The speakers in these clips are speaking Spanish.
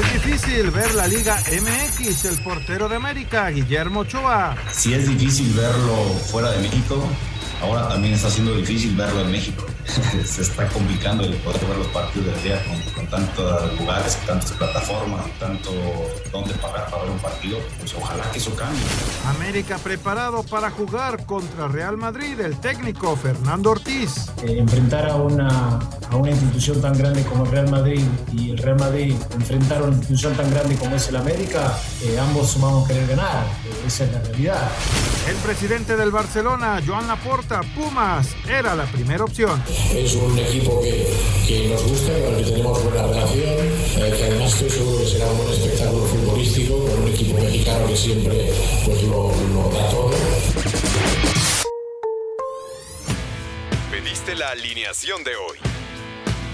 Es difícil ver la Liga MX, el portero de América, Guillermo Ochoa. Si es difícil verlo fuera de México, ahora también está siendo difícil verlo en México. Se está complicando el poder ver los partidos del día con, con tantos lugares, tantas plataformas, tanto dónde pagar para ver un partido. Pues ojalá que eso cambie. América preparado para jugar contra Real Madrid, el técnico Fernando Ortiz. Eh, enfrentar a una, a una institución tan grande como el Real Madrid y el Real Madrid enfrentar a una institución tan grande como es el América, eh, ambos sumamos querer ganar. Eh, esa es la realidad. El presidente del Barcelona, Joan Laporta, Pumas, era la primera opción. Es un equipo que, que nos gusta, con el que tenemos buena relación, eh, que además estoy seguro que será un buen espectáculo futbolístico, con un equipo mexicano que siempre pues, lo, lo da todo. Pediste la alineación de hoy.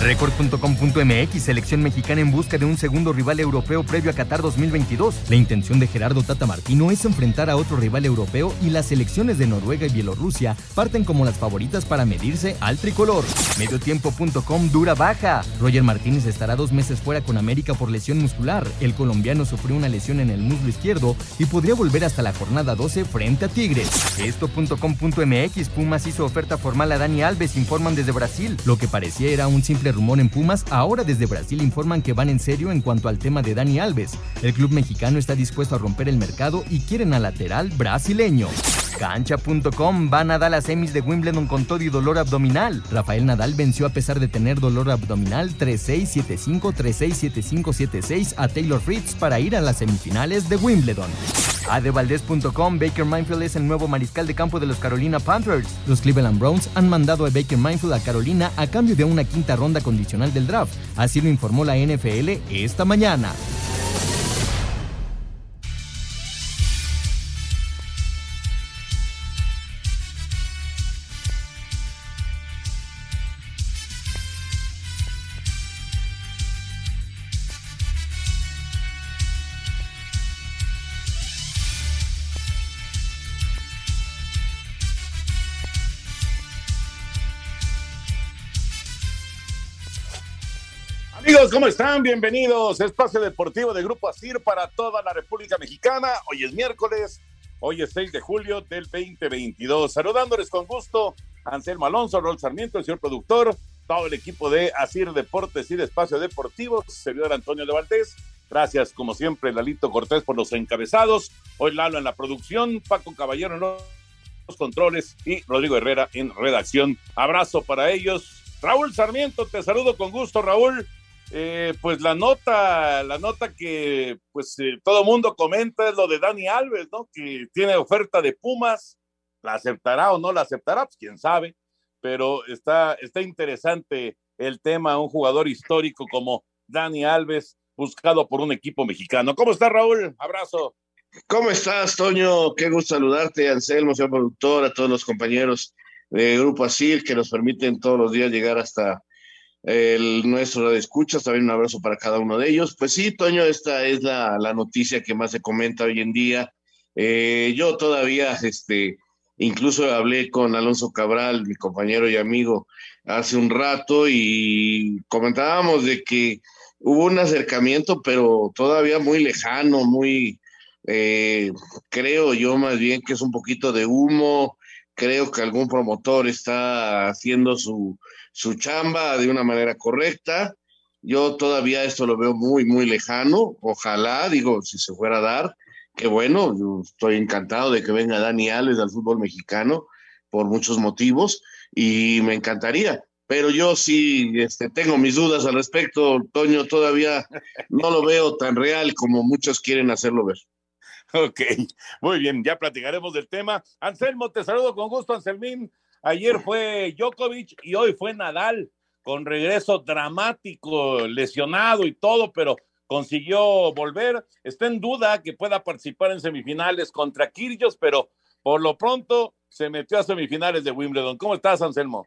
Record.com.mx, selección mexicana en busca de un segundo rival europeo previo a Qatar 2022. La intención de Gerardo Tata Martino es enfrentar a otro rival europeo y las selecciones de Noruega y Bielorrusia parten como las favoritas para medirse al tricolor. Mediotiempo.com dura baja. Roger Martínez estará dos meses fuera con América por lesión muscular. El colombiano sufrió una lesión en el muslo izquierdo y podría volver hasta la jornada 12 frente a Tigres. Esto.com.mx, Pumas hizo oferta formal a Dani Alves, informan desde Brasil. Lo que parecía era un simple rumor en Pumas, ahora desde Brasil informan que van en serio en cuanto al tema de Dani Alves. El club mexicano está dispuesto a romper el mercado y quieren al lateral brasileño. Cancha.com van a dar las semis de Wimbledon con todo y dolor abdominal. Rafael Nadal venció a pesar de tener dolor abdominal 3-6, 7-5, 3-6, 7-5, 7-6 a Taylor Fritz para ir a las semifinales de Wimbledon. Adevaldez.com Baker Mayfield es el nuevo mariscal de campo de los Carolina Panthers. Los Cleveland Browns han mandado a Baker Mayfield a Carolina a cambio de una quinta ronda condicional del draft. Así lo informó la NFL esta mañana. Amigos, ¿cómo están? Bienvenidos. Espacio Deportivo de Grupo ASIR para toda la República Mexicana. Hoy es miércoles, hoy es 6 de julio del 2022. Saludándoles con gusto, Anselmo Alonso, Rol Sarmiento, el señor productor, todo el equipo de ASIR Deportes y de Espacio Deportivo, servidor Antonio de Valdés. Gracias, como siempre, Lalito Cortés por los encabezados. Hoy Lalo en la producción, Paco Caballero en los controles y Rodrigo Herrera en redacción. Abrazo para ellos. Raúl Sarmiento, te saludo con gusto, Raúl. Eh, pues la nota, la nota que pues eh, todo mundo comenta es lo de Dani Alves, ¿no? Que tiene oferta de Pumas, la aceptará o no la aceptará, pues quién sabe, pero está, está interesante el tema, un jugador histórico como Dani Alves, buscado por un equipo mexicano. ¿Cómo está Raúl? Abrazo. ¿Cómo estás, Toño? Qué gusto saludarte, Anselmo, señor productor, a todos los compañeros de Grupo Asir que nos permiten todos los días llegar hasta el nuestro de escuchas, también un abrazo para cada uno de ellos. Pues sí, Toño, esta es la, la noticia que más se comenta hoy en día. Eh, yo todavía, este, incluso hablé con Alonso Cabral, mi compañero y amigo, hace un rato y comentábamos de que hubo un acercamiento, pero todavía muy lejano, muy, eh, creo yo más bien que es un poquito de humo, creo que algún promotor está haciendo su, su chamba de una manera correcta. Yo todavía esto lo veo muy, muy lejano. Ojalá, digo, si se fuera a dar, que bueno, estoy encantado de que venga Dani Alves al fútbol mexicano por muchos motivos y me encantaría. Pero yo sí este, tengo mis dudas al respecto, Toño, todavía no lo veo tan real como muchos quieren hacerlo ver. Ok, muy bien, ya platicaremos del tema. Anselmo, te saludo con gusto, Anselmín. Ayer fue Djokovic y hoy fue Nadal, con regreso dramático, lesionado y todo, pero consiguió volver. Está en duda que pueda participar en semifinales contra Kirgios, pero por lo pronto se metió a semifinales de Wimbledon. ¿Cómo estás, Anselmo?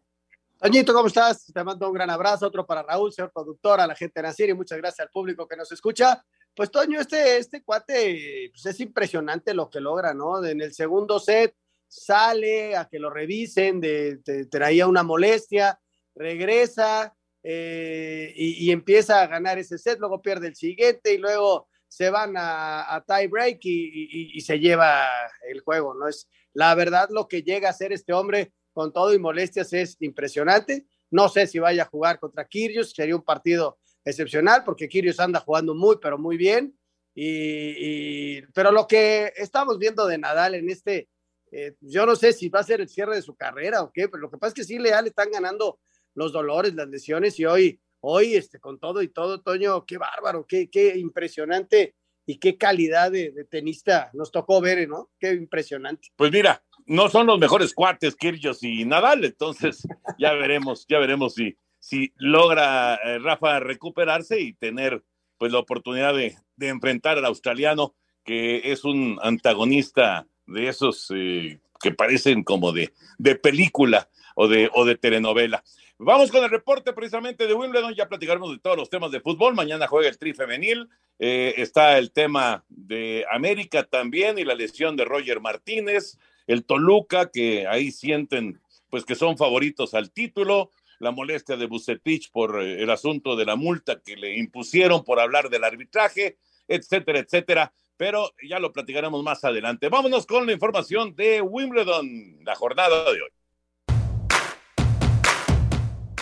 Toñito, ¿cómo estás? Te mando un gran abrazo, otro para Raúl, señor productor, a la gente de Nacir y muchas gracias al público que nos escucha. Pues Toño, este, este cuate, pues es impresionante lo que logra, ¿no? En el segundo set sale a que lo revisen, de, traía una molestia, regresa eh, y, empieza a ganar ese set, luego pierde el siguiente y luego se van a, tie break y, se lleva el juego, ¿no? Es la verdad lo que llega a hacer este hombre con todo y molestias es impresionante. No sé si vaya a jugar contra Kirios, sería un partido excepcional porque Kirios anda jugando muy, pero muy bien. Y, pero lo que estamos viendo de Nadal en este, eh, yo no sé si va a ser el cierre de su carrera o qué, pero lo que pasa es que sí, Leal están ganando los dolores, las lesiones y hoy, hoy, este, con todo y todo, Toño, qué bárbaro, qué, qué impresionante y qué calidad de, de, tenista nos tocó ver, ¿no? Qué impresionante. Pues mira, no son los mejores cuates, Kirgios y Nadal, entonces ya veremos, ya veremos si, si logra eh, Rafa recuperarse y tener pues la oportunidad de, enfrentar al australiano, que es un antagonista de esos eh, que parecen como de, de película o de, o de telenovela. Vamos con el reporte precisamente de Wimbledon, ya platicaremos de todos los temas de fútbol. Mañana juega el tri femenil, eh, está el tema de América también y la lesión de Roger Martínez, el Toluca, que ahí sienten pues que son favoritos al título, la molestia de Bucetich por eh, el asunto de la multa que le impusieron por hablar del arbitraje, etcétera, etcétera. Pero ya lo platicaremos más adelante. Vámonos con la información de Wimbledon, la jornada de hoy.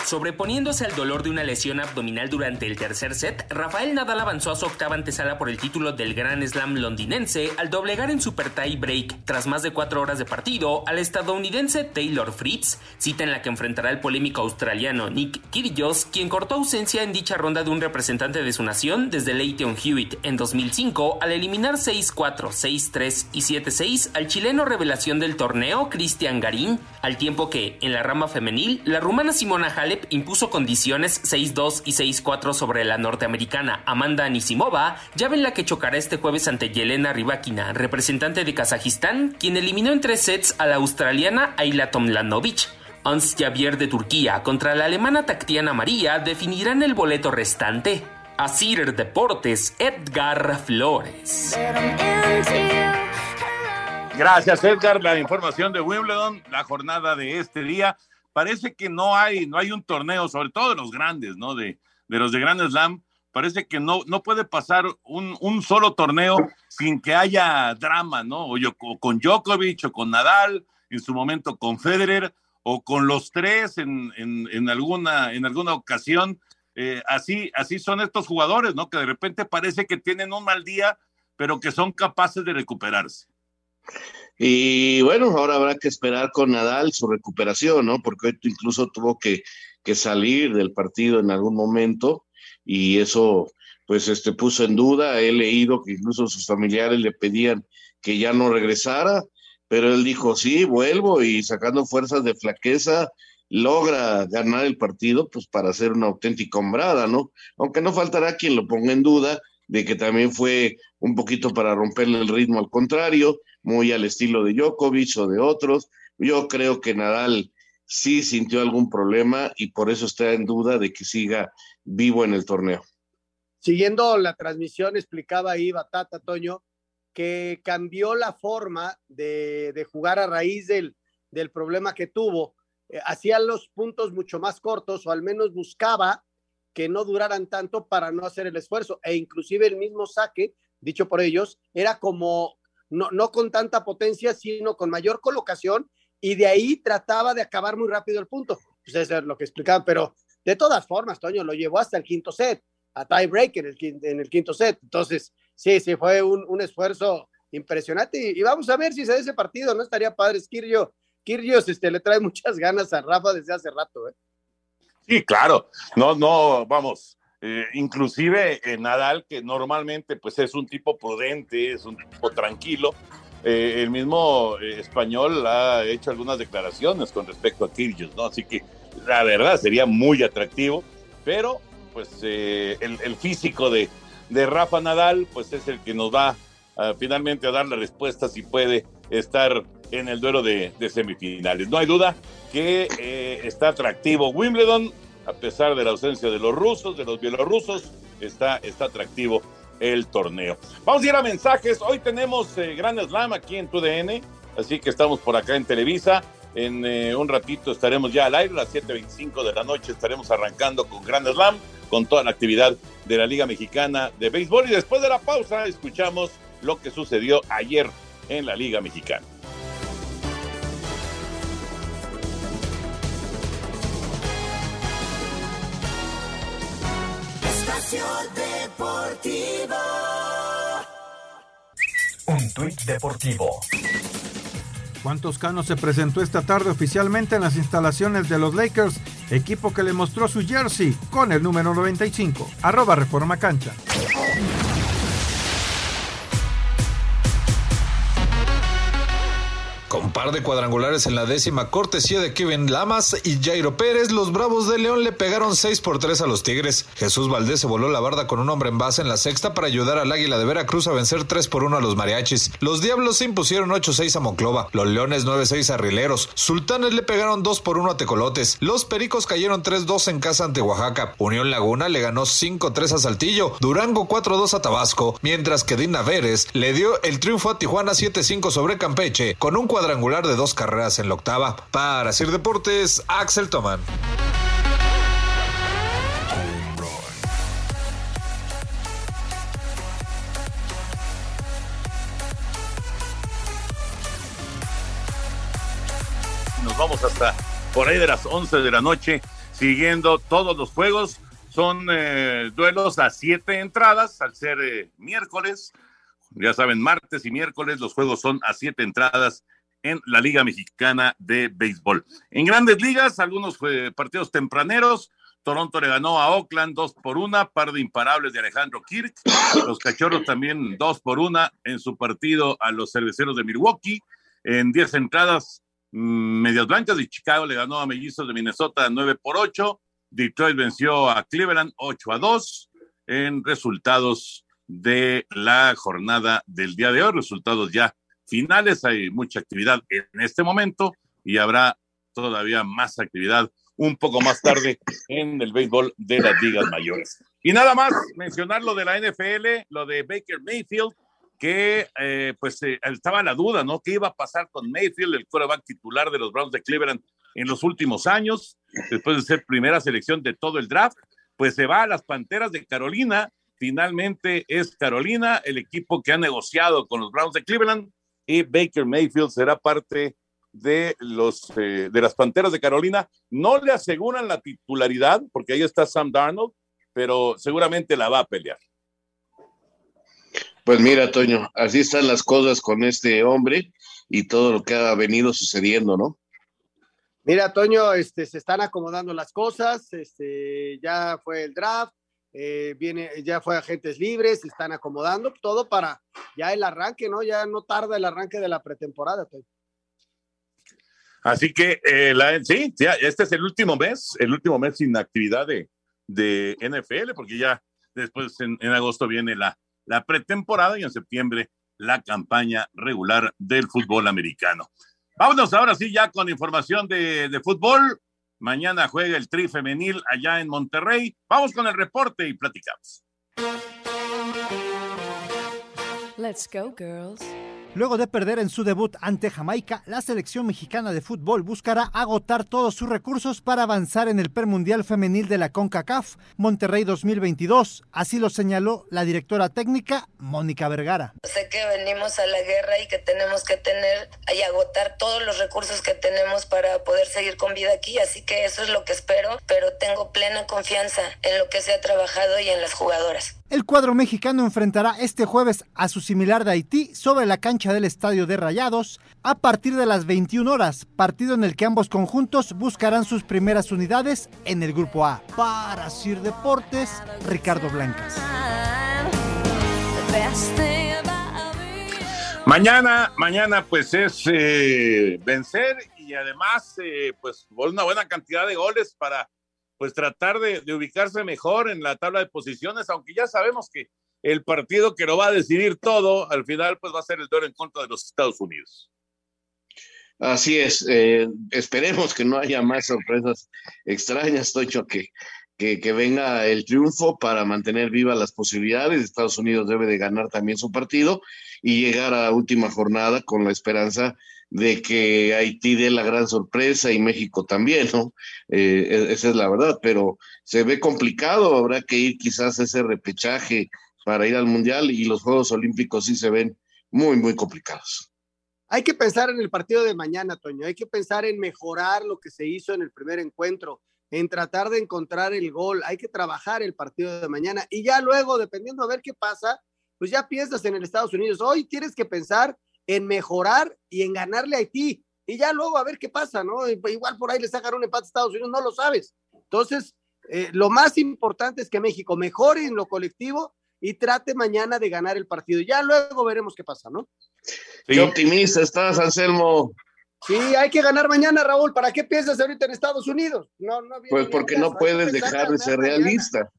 Sobreponiéndose al dolor de una lesión abdominal durante el tercer set, Rafael Nadal avanzó a su octava antesala por el título del Grand Slam londinense al doblegar en super tie break, tras más de cuatro horas de partido, al estadounidense Taylor Fritz, cita en la que enfrentará al polémico australiano Nick Kyrgios, quien cortó ausencia en dicha ronda de un representante de su nación desde Leighton Hewitt en 2005 al eliminar 6-4, 6-3 y 7-6 al chileno revelación del torneo Cristian Garín, al tiempo que, en la rama femenil, la rumana Simona Halep impuso condiciones 6-2 y 6-4 sobre la norteamericana Amanda Anisimova, llave en la que chocará este jueves ante Yelena Rybakina, representante de Kazajistán, quien eliminó en tres sets a la australiana Ayla Tomlanovic. Hans Javier de Turquía contra la alemana Tactiana María definirán el boleto restante. Asir Deportes, Edgar Flores. Gracias, Edgar. La información de Wimbledon, la jornada de este día parece que no hay, no hay un torneo, sobre todo de los grandes, ¿no? De, de los de Grand Slam, parece que no, no puede pasar un, un solo torneo sin que haya drama, ¿no? O, yo, con Djokovic o con Nadal, en su momento con Federer, o con los tres en, en, en alguna, en alguna ocasión. Eh, así, así son estos jugadores, ¿no? Que de repente parece que tienen un mal día, pero que son capaces de recuperarse. Y bueno, ahora habrá que esperar con Nadal su recuperación, ¿no? Porque incluso tuvo que, que salir del partido en algún momento y eso pues este puso en duda, he leído que incluso sus familiares le pedían que ya no regresara, pero él dijo, sí, vuelvo y sacando fuerzas de flaqueza, logra ganar el partido, pues para hacer una auténtica hombrada, ¿no? Aunque no faltará quien lo ponga en duda de que también fue un poquito para romperle el ritmo al contrario, muy al estilo de Djokovic o de otros. Yo creo que Nadal sí sintió algún problema y por eso está en duda de que siga vivo en el torneo. Siguiendo la transmisión, explicaba ahí Batata Toño que cambió la forma de, jugar a raíz del, del problema que tuvo. Eh, hacía los puntos mucho más cortos o al menos buscaba que no duraran tanto para no hacer el esfuerzo. E inclusive el mismo saque, dicho por ellos, era como no, no con tanta potencia, sino con mayor colocación, y de ahí trataba de acabar muy rápido el punto. Pues eso es lo que explicaban, pero de todas formas, Toño lo llevó hasta el quinto set, a tie break en el, quinto set. Entonces, sí, sí, fue un, un esfuerzo impresionante. Y, vamos a ver si se da ese partido, ¿no? Estaría padre, Kirio. Kirgios este, le trae muchas ganas a Rafa desde hace rato, ¿eh? Sí, claro. No, no, vamos. Eh, inclusive Nadal, que normalmente pues es un tipo prudente, es un tipo tranquilo, eh, el mismo eh, español ha hecho algunas declaraciones con respecto a Kyrgios, ¿no? Así que la verdad sería muy atractivo, pero pues el, físico de, de, Rafa Nadal pues es el que nos va finalmente a dar la respuesta si puede estar en el duelo de, semifinales. No hay duda que está atractivo Wimbledon, a pesar de la ausencia de los rusos, de los bielorrusos, está, está atractivo el torneo. Vamos a ir a mensajes. Hoy tenemos eh, Gran Slam aquí en TUDN, así que estamos por acá en Televisa. En eh, un ratito estaremos ya al aire, a las 7.25 de la noche estaremos arrancando con Gran Slam, con toda la actividad de la Liga Mexicana de Béisbol. Y después de la pausa escuchamos lo que sucedió ayer en la Liga Mexicana. Un tuit deportivo. Juan Toscano se presentó esta tarde oficialmente en las instalaciones de los Lakers, equipo que le mostró su jersey con el número 95. Arroba Reforma Cancha. Par de cuadrangulares en la décima cortesía de Kevin Lamas y Jairo Pérez, los Bravos de León le pegaron 6 por 3 a los Tigres. Jesús Valdés se voló la barda con un hombre en base en la sexta para ayudar al Águila de Veracruz a vencer 3 por 1 a los Mariachis. Los Diablos se impusieron 8-6 a Monclova, los Leones 9-6 a Rileros, Sultanes le pegaron 2 por 1 a Tecolotes, los Pericos cayeron 3-2 en casa ante Oaxaca, Unión Laguna le ganó 5-3 a Saltillo, Durango 4-2 a Tabasco, mientras que Dina Veres le dio el triunfo a Tijuana 7-5 sobre Campeche con un cuadrangular de dos carreras en la octava. Para Sir Deportes, Axel Toman. Nos vamos hasta por ahí de las 11 de la noche siguiendo todos los juegos. Son eh, duelos a siete entradas al ser eh, miércoles. Ya saben, martes y miércoles los juegos son a siete entradas en la Liga Mexicana de Béisbol. En grandes ligas, algunos eh, partidos tempraneros. Toronto le ganó a Oakland dos por una, par de imparables de Alejandro Kirk. Los cachorros también dos por una en su partido a los cerveceros de Milwaukee. En diez entradas, mm, Medias Blancas de Chicago le ganó a Mellizos de Minnesota nueve por ocho. Detroit venció a Cleveland ocho a dos en resultados de la jornada del día de hoy. Resultados ya finales, hay mucha actividad en este momento y habrá todavía más actividad un poco más tarde en el béisbol de las ligas mayores. Y nada más mencionar lo de la NFL, lo de Baker Mayfield, que eh, pues eh, estaba la duda, ¿no? ¿Qué iba a pasar con Mayfield, el quarterback titular de los Browns de Cleveland en los últimos años, después de ser primera selección de todo el draft? Pues se va a las Panteras de Carolina. Finalmente es Carolina, el equipo que ha negociado con los Browns de Cleveland y Baker Mayfield será parte de los eh, de las Panteras de Carolina. No le aseguran la titularidad porque ahí está Sam Darnold, pero seguramente la va a pelear. Pues mira, Toño, así están las cosas con este hombre y todo lo que ha venido sucediendo, ¿no? Mira, Toño, este, se están acomodando las cosas, este, ya fue el draft, eh, viene, ya fue agentes libres, están acomodando, todo para ya el arranque, ¿no? Ya no tarda el arranque de la pretemporada. Así que, eh, sí, ya, este es el último mes, el último mes sin actividad de, de NFL, porque ya después en, agosto viene la, la pretemporada y en septiembre la campaña regular del fútbol americano. Vámonos ahora sí ya con información de, de fútbol. Mañana juega el Tri Femenil allá en Monterrey. Vamos con el reporte y platicamos. Let's go, girls. Luego de perder en su debut ante Jamaica, la selección mexicana de fútbol buscará agotar todos sus recursos para avanzar en el Permundial Femenil de la CONCACAF Monterrey 2022. Así lo señaló la directora técnica Mónica Vergara. Sé que venimos a la guerra y que tenemos que tener y agotar todos los recursos que tenemos para poder seguir con vida aquí, así que eso es lo que espero, pero tengo plena confianza en lo que se ha trabajado y en las jugadoras. El cuadro mexicano enfrentará este jueves a su similar de Haití sobre la cancha del Estadio de Rayados a partir de las 21 horas, partido en el que ambos conjuntos buscarán sus primeras unidades en el Grupo A. Para Sir Deportes, Ricardo Blancas. Mañana, mañana pues es eh, vencer y además eh, pues una buena cantidad de goles para pues tratar de, ubicarse mejor en la tabla de posiciones, aunque ya sabemos que el partido que lo va a decidir todo al final pues va a ser el duelo en contra de los Estados Unidos. Así es, eh, esperemos que no haya más sorpresas extrañas, Tocho, que, que, venga el triunfo para mantener vivas las posibilidades. Estados Unidos debe de ganar también su partido y llegar a última jornada con la esperanza de que Haití dé la gran sorpresa y México también, ¿no? Eh, e, esa es la verdad, pero se ve complicado, habrá que ir quizás a ese repechaje para ir al Mundial y los Juegos Olímpicos sí se ven muy, muy complicados. Hay que pensar en el partido de mañana, Toño, hay que pensar en mejorar lo que se hizo en el primer encuentro, en tratar de encontrar el gol, hay que trabajar el partido de mañana y ya luego, dependiendo a ver qué pasa, pues ya piensas en el Estados Unidos. Hoy tienes que pensar en mejorar y en ganarle a Haití. Y ya luego a ver qué pasa, ¿no? Igual por ahí le sacan un empate a Estados Unidos, no lo sabes. Entonces, eh, lo más importante es que México mejore en lo colectivo y trate mañana de ganar el partido. Ya luego veremos qué pasa, ¿no? Qué optimista estás, Anselmo. Sí, hay que ganar mañana, Raúl. ¿Para qué piensas ahorita en Estados Unidos? No, no pues porque no puedes dejar de ser realista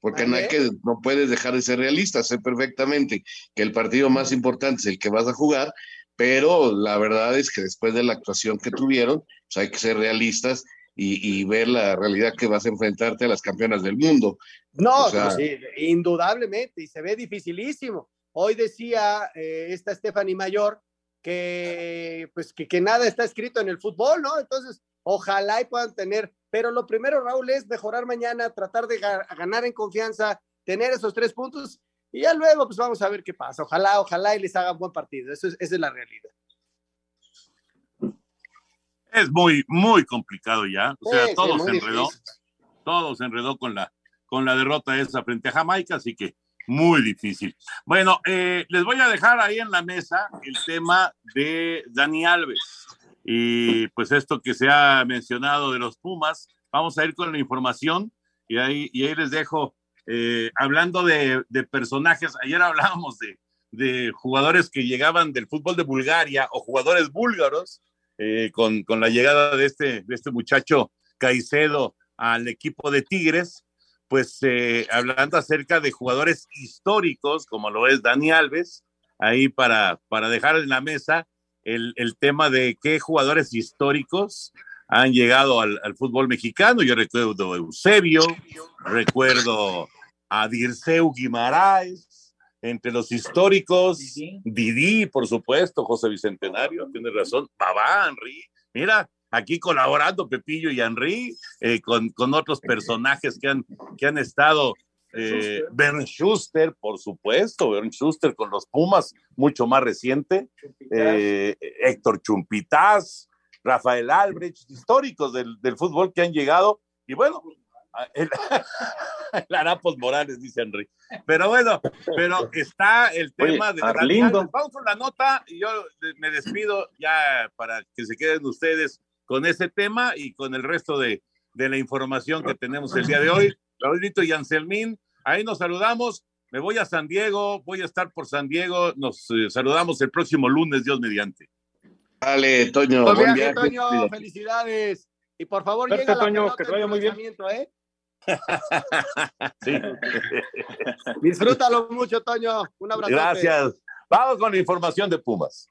porque no, hay que, no puedes dejar de ser realista, sé perfectamente que el partido más importante es el que vas a jugar, pero la verdad es que después de la actuación que tuvieron, pues hay que ser realistas y, ver la realidad que vas a enfrentarte a las campeonas del mundo. No, sí, indudablemente, y se ve dificilísimo. Hoy decía eh, esta Stephanie Mayor que, pues, que, que nada está escrito en el fútbol, ¿no? Entonces, ojalá y puedan tener pero lo primero, Raúl, es mejorar mañana, tratar de ganar en confianza, tener esos tres puntos y ya luego pues vamos a ver qué pasa. Ojalá, ojalá y les hagan buen partido. Eso es, esa es la realidad. Es muy, muy complicado ya. O sea, todo se enredó. Todo se enredó con la, con la derrota esa frente a Jamaica, así que muy difícil. Bueno, eh, les voy a dejar ahí en la mesa el tema de Dani Alves. Y pues esto que se ha mencionado de los Pumas, vamos a ir con la información y ahí, y ahí les dejo, eh, hablando de, personajes, ayer hablábamos de, de, jugadores que llegaban del fútbol de Bulgaria o jugadores búlgaros, eh, con, con, la llegada de este, de este muchacho Caicedo al equipo de Tigres, pues eh, hablando acerca de jugadores históricos, como lo es Dani Alves, ahí para, para dejar en la mesa el, tema de qué jugadores históricos han llegado al, fútbol mexicano. Yo recuerdo a Eusebio, recuerdo a Dirceu Guimaraes, entre los históricos, Didi, por supuesto, José Bicentenario, tiene razón, Babá, Henry, mira, aquí colaborando Pepillo y Henry, eh, con, con, otros personajes que han, que han estado eh, Bern Schuster, por supuesto, Bern Schuster con los Pumas, mucho más reciente. Eh, Héctor Chumpitaz, Rafael Albrecht, históricos del, fútbol que han llegado. Y bueno, el, Arapos Morales, dice Henry. Pero bueno, pero está el tema de Vamos con la nota y yo me despido ya para que se queden ustedes con ese tema y con el resto de, de la información que tenemos el día de hoy. Raulito y Anselmín, ahí nos saludamos. Me voy a San Diego, voy a estar por San Diego. Nos eh, saludamos el próximo lunes, Dios mediante. Vale, Toño. Buen viaje, Toño, felicidades. Y por favor, llega la Toño, que te vaya muy bien. ¿eh? sí. Disfrútalo mucho, Toño. Un abrazo. Gracias. Vamos con la información de Pumas.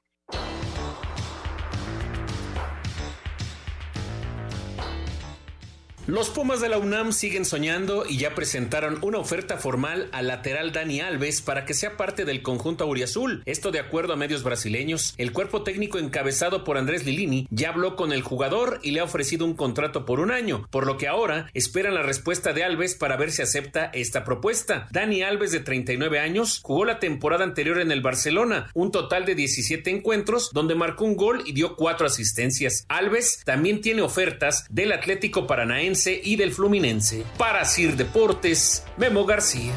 Los Pumas de la UNAM siguen soñando y ya presentaron una oferta formal al lateral Dani Alves para que sea parte del conjunto auriazul. Esto de acuerdo a medios brasileños. El cuerpo técnico encabezado por Andrés Lilini ya habló con el jugador y le ha ofrecido un contrato por un año, por lo que ahora esperan la respuesta de Alves para ver si acepta esta propuesta. Dani Alves de 39 años jugó la temporada anterior en el Barcelona, un total de 17 encuentros donde marcó un gol y dio cuatro asistencias. Alves también tiene ofertas del Atlético Paranaense y del Fluminense. Para Sir Deportes, Memo García.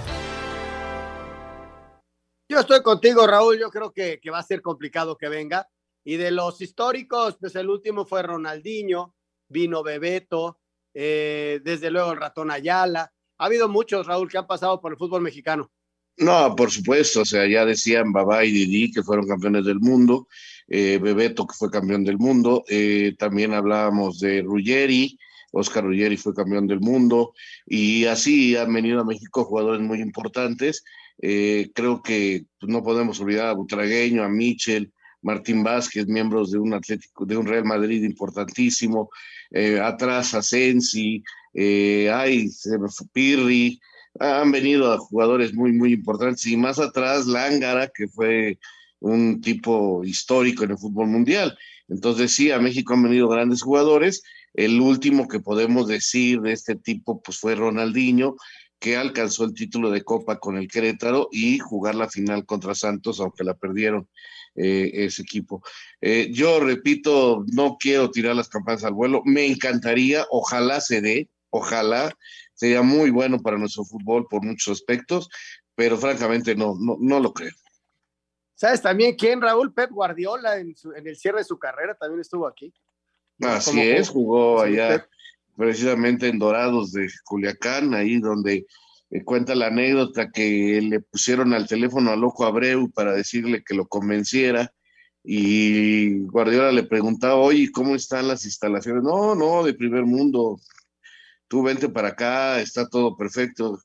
Yo estoy contigo, Raúl. Yo creo que, va a ser complicado que venga. Y de los históricos, pues el último fue Ronaldinho, vino Bebeto, eh, desde luego el ratón Ayala. Ha habido muchos, Raúl, que han pasado por el fútbol mexicano. No, por supuesto, o sea, ya decían Babá y Didi que fueron campeones del mundo, eh, Bebeto que fue campeón del mundo, eh, también hablábamos de Ruggeri, Oscar Ruggeri fue campeón del mundo, y así han venido a México jugadores muy importantes. Eh, creo que pues, no podemos olvidar a Butragueño, a Michel, Martín Vázquez, miembros de un Atlético, de un Real Madrid importantísimo, atrás a Sensi, hay Pirri, han venido a jugadores muy, muy importantes y más atrás Lángara, que fue un tipo histórico en el fútbol mundial. Entonces sí, a México han venido grandes jugadores. El último que podemos decir de este tipo pues fue Ronaldinho, que alcanzó el título de Copa con el Querétaro y jugar la final contra Santos, aunque la perdieron eh, ese equipo. Eh, yo repito, no quiero tirar las campanas al vuelo, me encantaría, ojalá se dé, ojalá sería muy bueno para nuestro fútbol por muchos aspectos, pero francamente no, no, no lo creo. ¿Sabes también quién, Raúl? Pep Guardiola en, el cierre de su carrera también estuvo aquí. Así es, jugó allá precisamente en Dorados de Culiacán, ahí donde eh, cuenta la anécdota que le pusieron al teléfono a Loco Abreu para decirle que lo convenciera y Guardiola le preguntaba, oye, ¿cómo están las instalaciones? No, no, de primer mundo, tú vente para acá, está todo perfecto.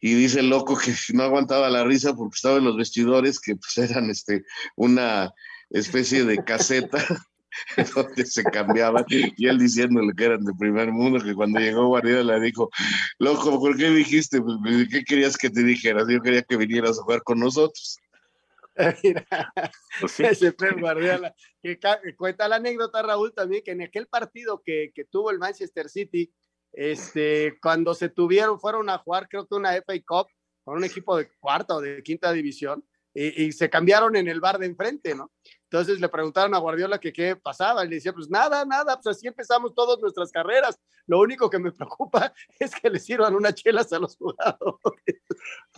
Y dice el loco que no aguantaba la risa porque estaba en los vestidores que pues eran este, una especie de caseta donde se cambiaban y él diciéndole que eran de primer mundo, que cuando llegó Guardiola le dijo, loco, ¿por qué dijiste? Pues, ¿Qué querías que te dijera? Yo quería que vinieras a jugar con nosotros. Mira, pues ese Pep Guardiola, que, cuenta la anécdota, Raúl, también, que en aquel partido que, que, tuvo el Manchester City, este, cuando se tuvieron, fueron a jugar, creo que una FA Cup con un equipo de cuarta o de quinta división, y, y, se cambiaron en el bar de enfrente, ¿no? Entonces le preguntaron a Guardiola que qué pasaba, y le decía, pues nada, nada, pues así empezamos todas nuestras carreras, lo único que me preocupa es que le sirvan unas chelas a los jugadores.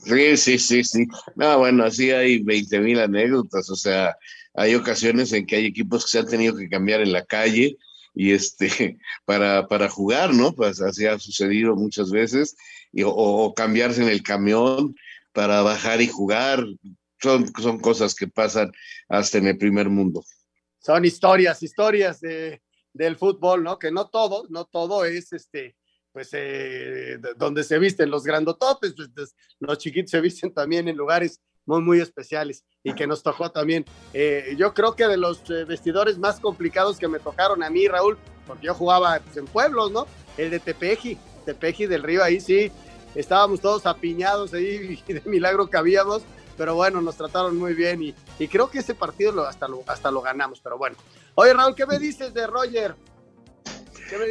Sí, sí, sí, sí. No, bueno, así hay 20 mil anécdotas, o sea, hay ocasiones en que hay equipos que se han tenido que cambiar en la calle y este, para, para jugar, ¿no? Pues así ha sucedido muchas veces, y, o, cambiarse en el camión para bajar y jugar, son, son cosas que pasan hasta en el primer mundo. Son historias, historias de, del fútbol, ¿no? Que no todo, no todo es este, pues, eh, donde se visten los grandototes, pues, pues, los chiquitos se visten también en lugares muy, muy especiales y que nos tocó también. Eh, yo creo que de los eh, vestidores más complicados que me tocaron a mí, Raúl, porque yo jugaba pues, en pueblos, ¿no? El de Tepeji, Tepeji del Río, ahí sí, estábamos todos apiñados ahí y de milagro cabíamos, pero bueno, nos trataron muy bien y, y creo que ese partido lo, hasta, lo, hasta lo ganamos, pero bueno. Oye, Raúl, ¿qué me dices de Roger?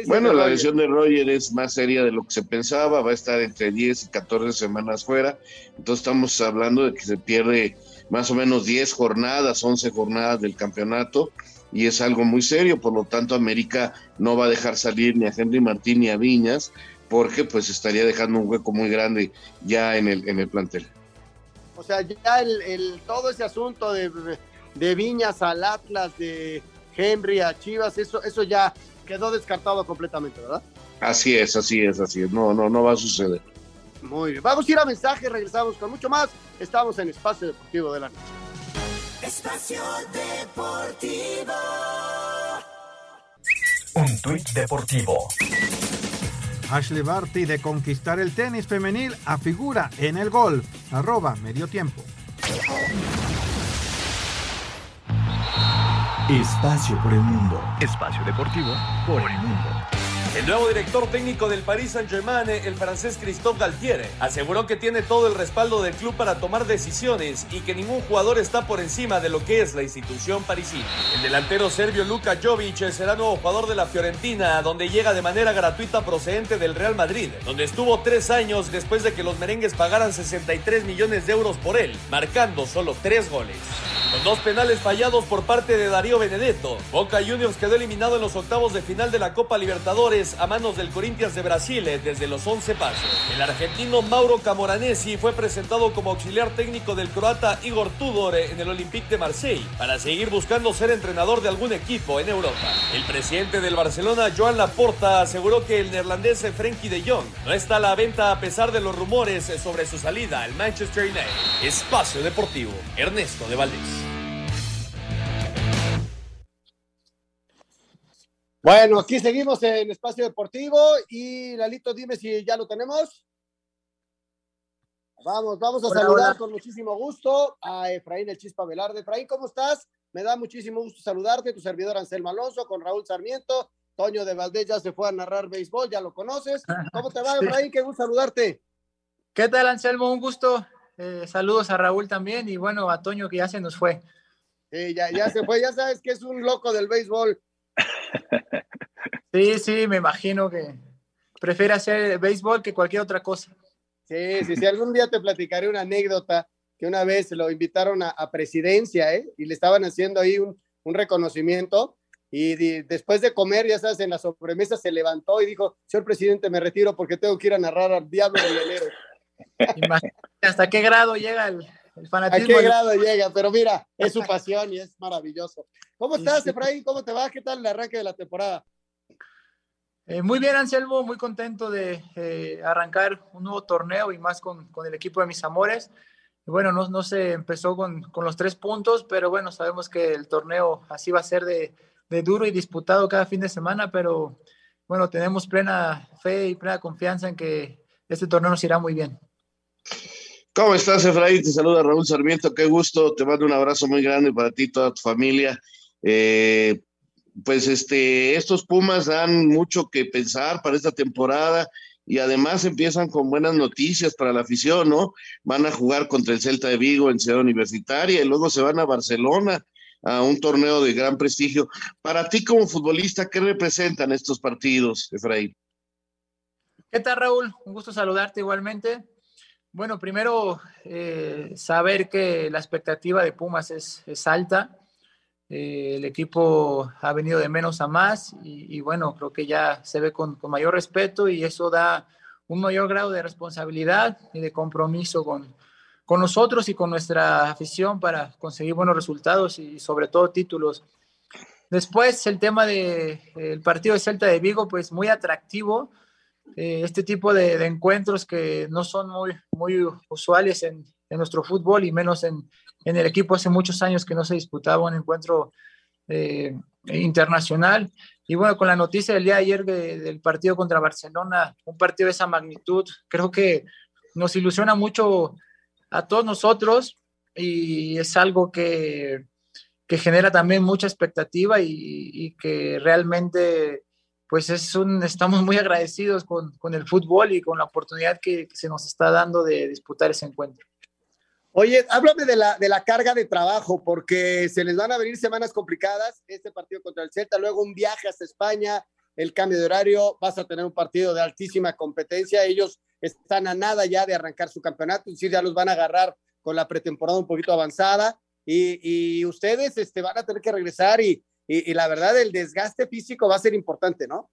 Bueno, la lesión de Roger es más seria de lo que se pensaba, va a estar entre 10 y 14 semanas fuera, entonces estamos hablando de que se pierde más o menos 10 jornadas, 11 jornadas del campeonato, y es algo muy serio, por lo tanto América no va a dejar salir ni a Henry Martín ni a Viñas, porque pues estaría dejando un hueco muy grande ya en el, en el plantel. O sea, ya el, todo ese asunto de, de Viñas al Atlas, de Henry a Chivas, eso, eso ya quedó descartado completamente, ¿verdad? Así es, así es, así es. No, no, no va a suceder. Muy bien. Vamos a ir a mensaje, regresamos con mucho más. Estamos en Espacio Deportivo de la Noche. Espacio Deportivo. Un tuit deportivo. Ashley Barty de conquistar el tenis femenil a figura en el golf. Arroba medio tiempo. Espacio por el mundo. Espacio deportivo por el mundo. El nuevo director técnico del Paris Saint-Germain, el francés Christophe Galtier, aseguró que tiene todo el respaldo del club para tomar decisiones y que ningún jugador está por encima de lo que es la institución parisina. El delantero serbio Luka Jovic será nuevo jugador de la Fiorentina, donde llega de manera gratuita procedente del Real Madrid, donde estuvo tres años después de que los merengues pagaran 63 millones de euros por él, marcando solo tres goles. Dos penales fallados por parte de Darío Benedetto, Boca Juniors quedó eliminado en los octavos de final de la Copa Libertadores a manos del Corinthians de Brasil eh, desde los 11 pasos. El argentino Mauro Camoranesi fue presentado como auxiliar técnico del croata Igor Tudor eh, en el Olympique de Marseille para seguir buscando ser entrenador de algún equipo en Europa. El presidente del Barcelona, Joan Laporta, aseguró que el neerlandés Frenkie de Jong no está a la venta a pesar de los rumores sobre su salida al Manchester United. Espacio Deportivo, Ernesto de Valdés. Bueno, aquí seguimos en Espacio Deportivo y Lalito, dime si ya lo tenemos. Vamos, vamos a saludar con muchísimo gusto a Efraín El Chispa Velarde. Efraín, ¿cómo estás? Me da muchísimo gusto saludarte, tu servidor Anselmo Alonso, con Raúl Sarmiento. Toño de Valdés ya se fue a narrar béisbol, ya lo conoces. ¿Cómo te va, Efraín? Qué gusto saludarte. ¿Qué tal, Anselmo? Un gusto. Eh, saludos a Raúl también y bueno, a Toño que ya se nos fue. Sí, ya, ya se fue, ya sabes que es un loco del béisbol. Sí, sí, me imagino que prefiere hacer béisbol que cualquier otra cosa. Sí, sí, sí, algún día te platicaré una anécdota que una vez lo invitaron a, presidencia, ¿eh? Y le estaban haciendo ahí un, reconocimiento y después de comer, ya sabes, en la sobremesa se levantó y dijo, señor presidente, me retiro porque tengo que ir a narrar al diablo de enero. ¿Hasta qué grado llega el, fanatismo? ¿A qué grado llega? Pero mira, es su pasión y es maravilloso. ¿Cómo estás, Efraín? ¿Cómo te va? ¿Qué tal el arranque de la temporada? Eh, muy bien, Anselmo, muy contento de eh, arrancar un nuevo torneo y más con, con, el equipo de mis amores. Bueno, no, no se empezó con, con, los tres puntos, pero bueno, sabemos que el torneo así va a ser de, de duro y disputado cada fin de semana, pero bueno, tenemos plena fe y plena confianza en que este torneo nos irá muy bien. ¿Cómo estás, Efraín? Te saluda Raúl Sarmiento, qué gusto, te mando un abrazo muy grande para ti y toda tu familia. Eh, pues este, estos Pumas dan mucho que pensar para esta temporada y además empiezan con buenas noticias para la afición, ¿no? Van a jugar contra el Celta de Vigo en Ciudad Universitaria y luego se van a Barcelona a un torneo de gran prestigio. Para ti como futbolista, ¿qué representan estos partidos, Efraín? ¿Qué tal, Raúl? Un gusto saludarte igualmente. Bueno, primero, eh, saber que la expectativa de Pumas es, alta. Eh, el equipo ha venido de menos a más y, bueno, creo que ya se ve con, mayor respeto y eso da un mayor grado de responsabilidad y de compromiso con, con nosotros y con nuestra afición para conseguir buenos resultados y sobre todo títulos. Después, el tema del de, partido de Celta de Vigo, pues muy atractivo eh, este tipo de, encuentros que no son muy, muy usuales en, nuestro fútbol y menos en, el equipo. Hace muchos años que no se disputaba un encuentro eh, internacional. Y bueno, con la noticia del día de ayer del partido contra Barcelona, un partido de esa magnitud, creo que nos ilusiona mucho a todos nosotros y es algo que, genera también mucha expectativa y que realmente pues es un, estamos muy agradecidos con, el fútbol y con la oportunidad que, se nos está dando de disputar ese encuentro. Oye, háblame de la, de la carga de trabajo, porque se les van a venir semanas complicadas, este partido contra el Celta, luego un viaje hasta España, el cambio de horario, vas a tener un partido de altísima competencia, ellos están a nada ya de arrancar su campeonato, es decir, ya los van a agarrar con la pretemporada un poquito avanzada, y, y ustedes este, van a tener que regresar y, y, la verdad el desgaste físico va a ser importante, ¿no?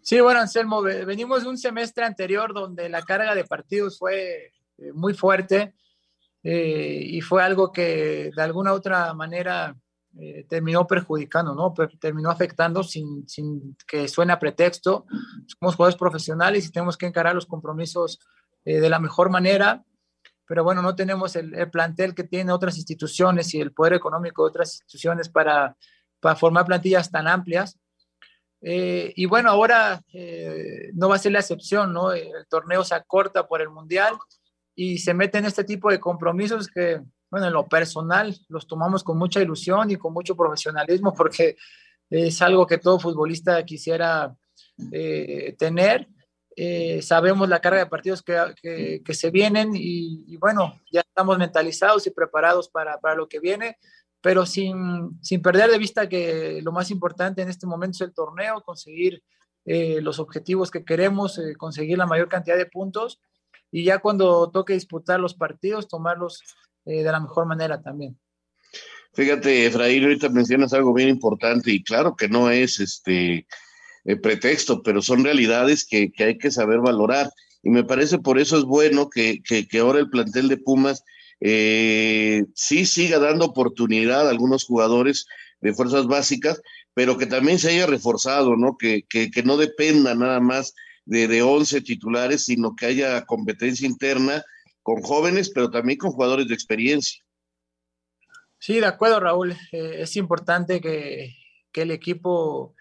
Sí, bueno, Anselmo, venimos de un semestre anterior donde la carga de partidos fue eh, muy fuerte eh, y fue algo que de alguna otra manera eh, terminó perjudicando, ¿no? terminó afectando sin, sin, que suene a pretexto. Somos jugadores profesionales y tenemos que encarar los compromisos de la mejor manera, pero bueno, no tenemos el, el, plantel que tienen otras instituciones y el poder económico de otras instituciones para para formar plantillas tan amplias. Eh, y bueno, ahora eh, no va a ser la excepción, ¿no? El torneo se acorta por el Mundial y se mete en este tipo de compromisos que, bueno, en lo personal los tomamos con mucha ilusión y con mucho profesionalismo porque es algo que todo futbolista quisiera eh, tener. sabemos la carga de partidos que, que, se vienen y, y, bueno, ya estamos mentalizados y preparados para, para lo que viene pero sin, sin, perder de vista que lo más importante en este momento es el torneo, conseguir eh, los objetivos que queremos, eh, conseguir la mayor cantidad de puntos y ya cuando toque disputar los partidos, tomarlos eh, de la mejor manera también. Fíjate, Efraín, ahorita mencionas algo bien importante y claro que no es este pretexto, pero son realidades que, que, hay que saber valorar. Y me parece por eso es bueno que, que, que ahora el plantel de Pumas eh, sí siga dando oportunidad a algunos jugadores de fuerzas básicas, pero que también se haya reforzado, ¿no? Que, que, no dependa nada más de, de 11 titulares, sino que haya competencia interna con jóvenes, pero también con jugadores de experiencia. Sí, de acuerdo, Raúl. Eh, es importante que, que, el equipo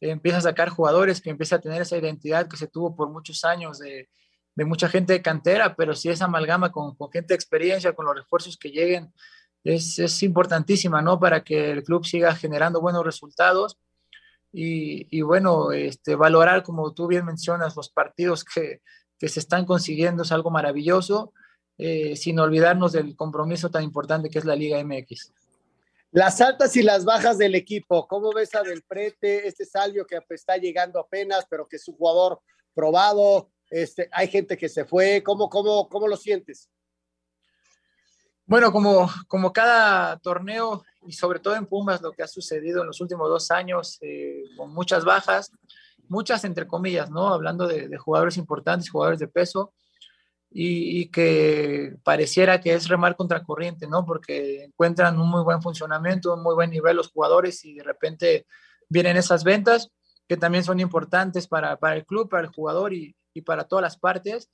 empiece a sacar jugadores, que empiece a tener esa identidad que se tuvo por muchos años de, de mucha gente de cantera, pero si esa amalgama con, con, gente de experiencia, con los refuerzos que lleguen, es, es, importantísima, ¿no? Para que el club siga generando buenos resultados y, y, bueno, este, valorar, como tú bien mencionas, los partidos que, que se están consiguiendo es algo maravilloso, eh, sin olvidarnos del compromiso tan importante que es la Liga MX. Las altas y las bajas del equipo, ¿cómo ves a Del Prete, este Salvio que está llegando apenas, pero que es un jugador probado, este, hay gente que se fue, ¿cómo, cómo, cómo lo sientes? Bueno, como, como cada torneo y sobre todo en Pumas, lo que ha sucedido en los últimos dos años, eh, con muchas bajas, muchas entre comillas, ¿no? Hablando de, jugadores importantes, jugadores de peso, y, y, que pareciera que es remar contra corriente, ¿no? Porque encuentran un muy buen funcionamiento, un muy buen nivel los jugadores y de repente vienen esas ventas que también son importantes para, para el club, para el jugador y, y para todas las partes.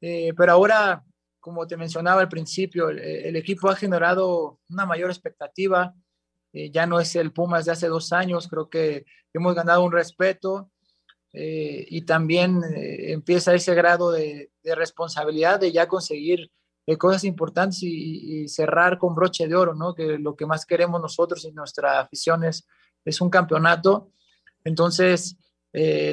Eh, pero ahora, como te mencionaba al principio, el, el equipo ha generado una mayor expectativa. Eh, ya no es el Pumas de hace dos años, creo que hemos ganado un respeto eh, y también eh, empieza ese grado de, de, responsabilidad de ya conseguir eh, cosas importantes y, y, cerrar con broche de oro, ¿no? Que lo que más queremos nosotros y nuestra afición es, es un campeonato. Entonces,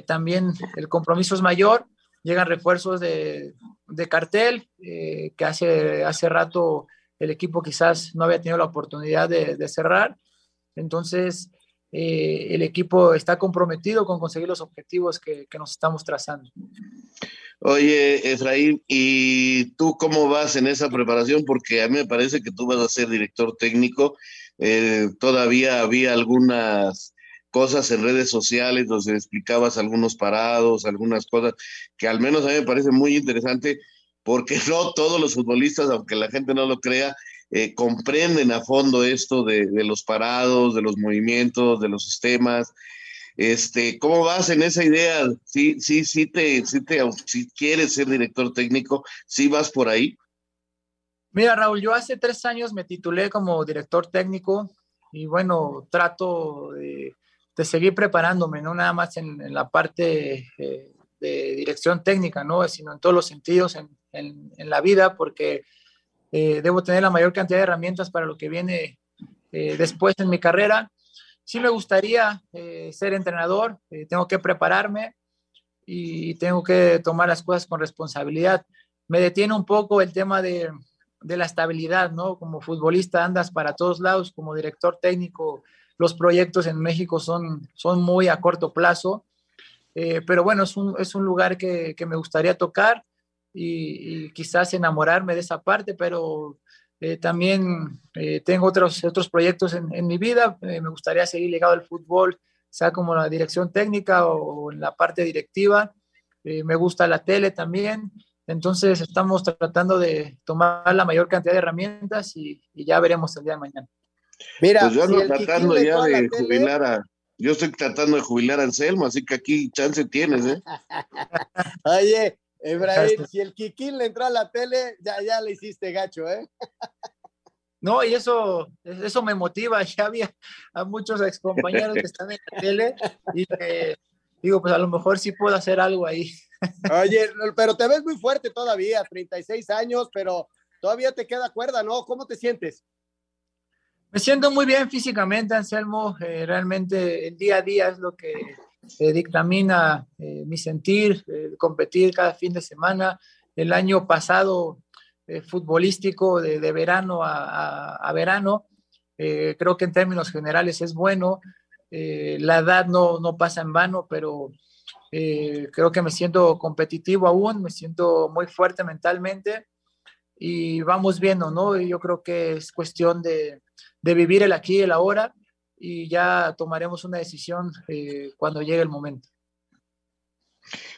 también el compromiso es mayor llegan refuerzos de, de cartel, eh, que hace, hace rato el equipo quizás no había tenido la oportunidad de, cerrar. Entonces, eh, el equipo está comprometido con conseguir los objetivos que, que, nos estamos trazando. Oye, Efraín, ¿y tú cómo vas en esa preparación? Porque a mí me parece que tú vas a ser director técnico. Eh, todavía había algunas cosas en redes sociales donde explicabas algunos parados, algunas cosas que al menos a mí me parece muy interesante porque no todos los futbolistas, aunque la gente no lo crea, eh, comprenden a fondo esto de, los parados, de los movimientos, de los sistemas. Este, ¿Cómo vas en esa idea? ¿Sí, sí, sí, te, sí te, si quieres ser director técnico, sí vas por ahí? Mira, Raúl, yo hace tres años me titulé como director técnico y bueno, trato de de seguir preparándome, no nada más en, la parte eh, de dirección técnica, ¿no? sino en todos los sentidos en, en, la vida, porque eh, debo tener la mayor cantidad de herramientas para lo que viene eh, después en mi carrera. Sí me gustaría ser entrenador, tengo que prepararme y tengo que tomar las cosas con responsabilidad. Me detiene un poco el tema de, de la estabilidad, ¿no? Como futbolista andas para todos lados, como director técnico los proyectos en México son, son muy a corto plazo, eh, pero bueno, es un, es un lugar que, que, me gustaría tocar y, quizás enamorarme de esa parte, pero eh, también eh, tengo otros, otros proyectos en, en mi vida, me gustaría seguir ligado al fútbol, sea como la dirección técnica o, en la parte directiva, me gusta la tele también, entonces estamos tratando de tomar la mayor cantidad de herramientas y ya veremos el día de mañana. Mira, pues yo ando si tratando ya de jubilar a. Yo estoy tratando de jubilar a Anselmo, así que aquí chance tienes, ¿eh? Oye, Ebrahim, si el Kikín le entró a la tele, ya, ya le hiciste gacho, ¿eh? No, y eso, eso me motiva. Ya había a muchos excompañeros que están en la tele y que digo, pues a lo mejor sí puedo hacer algo ahí. Oye, pero te ves muy fuerte todavía, 36 años, pero todavía te queda cuerda, ¿no? ¿Cómo te sientes? Me siento muy bien físicamente, Anselmo. Eh, realmente el día a día es lo que eh, dictamina eh, mi sentir, eh, competir cada fin de semana. El año pasado, eh, futbolístico, de, de verano a, a, a verano, eh, creo que en términos generales es bueno. la edad no, no, pasa en vano, pero creo que me siento competitivo aún, me siento muy fuerte mentalmente y vamos viendo, ¿no? Yo creo que es cuestión de de vivir el aquí y el ahora y ya tomaremos una decisión eh, cuando llegue el momento.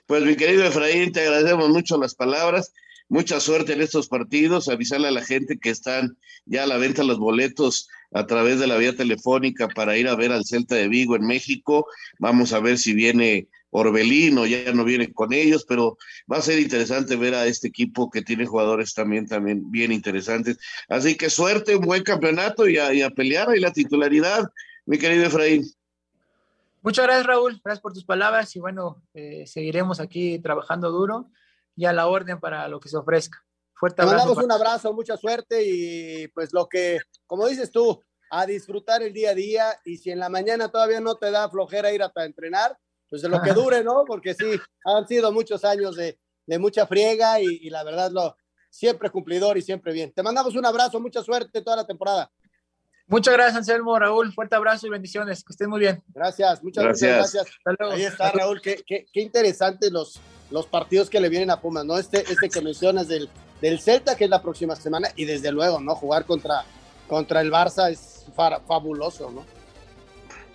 Pues mi querido Efraín, te agradecemos mucho las palabras. Mucha suerte en estos partidos. Avisarle a la gente que están ya a la venta los boletos a través de la vía telefónica para ir a ver al Celta de Vigo en México. Vamos a ver si viene Orbelín o ya no viene con ellos, pero va a ser interesante ver a este equipo que tiene jugadores también, también bien interesantes. Así que suerte, un buen campeonato y a, pelear ahí la titularidad, mi querido Efraín. Muchas gracias, Raúl. Gracias por tus palabras y bueno, eh, seguiremos aquí trabajando duro y a la orden para lo que se ofrezca. Fuerte abrazo. Te mandamos un abrazo, mucha suerte y pues lo que, como dices tú, a disfrutar el día a día y si en la mañana todavía no te da flojera ir a entrenar, pues de lo que dure, ¿no? Porque sí, han sido muchos años de, de mucha friega y, y, la verdad lo siempre cumplidor y siempre bien. Te mandamos un abrazo, mucha suerte toda la temporada. Muchas gracias, Anselmo, Raúl. Fuerte abrazo y bendiciones. Que estén muy bien. Gracias, muchas gracias. Ahí está, Raúl. Qué, qué, qué interesantes los, los partidos que le vienen a Pumas, ¿no? Este, este que mencionas del, del Celta, que es la próxima semana, y desde luego, ¿no? Jugar contra, contra el Barça es fabuloso, ¿no?